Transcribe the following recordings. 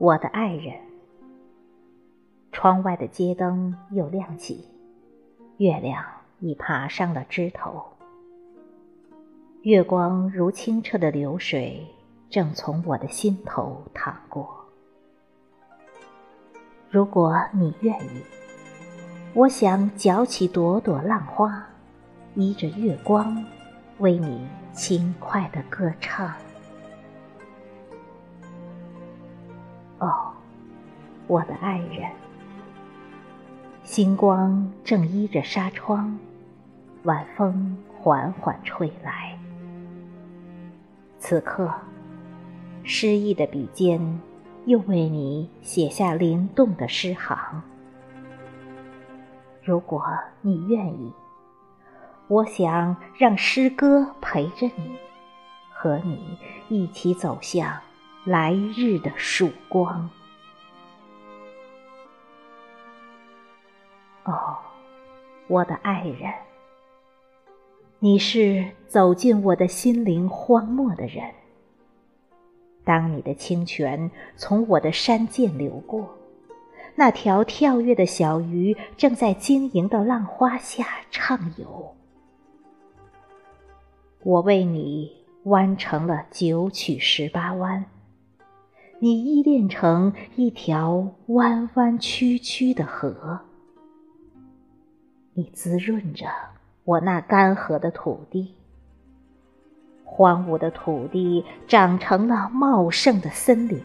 我的爱人，窗外的街灯又亮起，月亮已爬上了枝头，月光如清澈的流水，正从我的心头淌过。如果你愿意，我想搅起朵朵浪花，依着月光，为你轻快的歌唱。我的爱人，星光正依着纱窗，晚风缓缓吹来。此刻，诗意的笔尖。又为你写下灵动的诗行。如果你愿意，我想让诗歌陪着你，和你一起走向来日的曙光。我的爱人，你是走进我的心灵荒漠的人。当你的清泉从我的山涧流过，那条跳跃的小鱼正在晶莹的浪花下畅游。我为你弯成了九曲十八弯，你依恋成一条弯弯曲曲的河。你滋润着我那干涸的土地。荒芜的土地长成了茂盛的森林。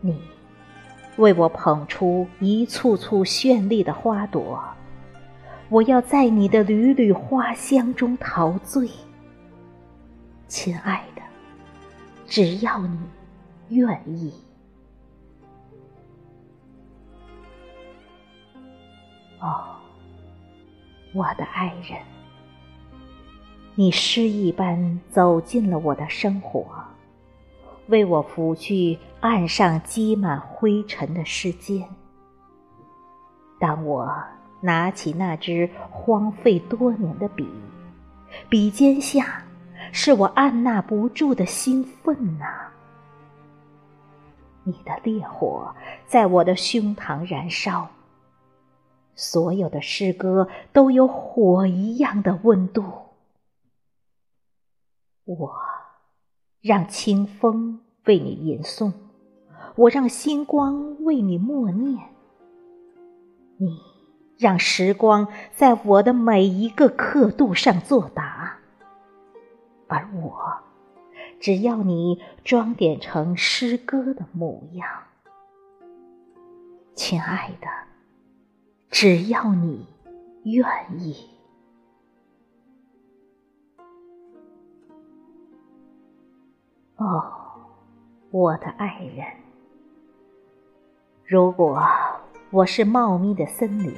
你为我捧出一簇簇绚丽的花朵，我要在你的缕缕花香中陶醉。亲爱的，只要你愿意。哦，我的爱人。你诗一般走进了我的生活，为我拂去岸上积满灰尘的诗笺。当我拿起那支荒废多年的笔，笔尖下是我按捺不住的兴奋呐！你的烈火在我的胸膛燃烧，所有的诗歌都有火一样的温度。我让清风为你吟诵，我让星光为你默念，你让时光在我的每一个刻度上作答，而我只要你装点成诗歌的模样，亲爱的，只要你愿意。哦，我的爱人，如果我是茂密的森林，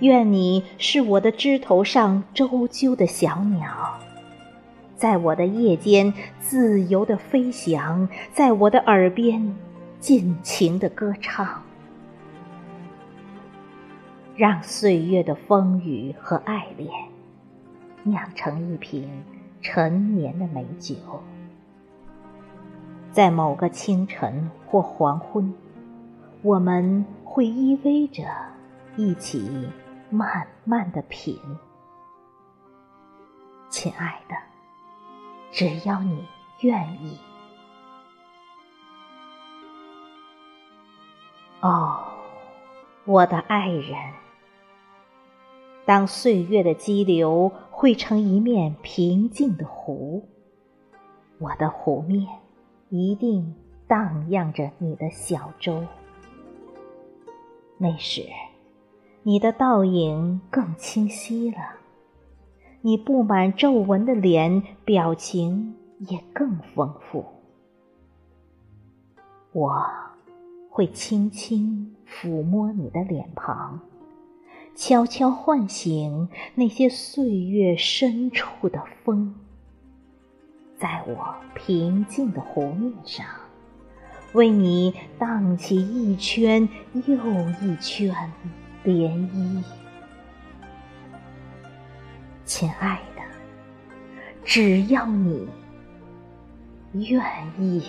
愿你是我的枝头上周啾的小鸟，在我的叶间自由的飞翔，在我的耳边尽情的歌唱，让岁月的风雨和爱恋酿成一瓶陈年的美酒。在某个清晨或黄昏，我们会依偎着一起慢慢的品。亲爱的，只要你愿意。哦，我的爱人，当岁月的激流汇成一面平静的湖，我的湖面。一定荡漾着你的小舟，那时，你的倒影更清晰了，你布满皱纹的脸表情也更丰富。我会轻轻抚摸你的脸庞，悄悄唤醒那些岁月深处的风。在我平静的湖面上，为你荡起一圈又一圈涟漪，亲爱的，只要你愿意。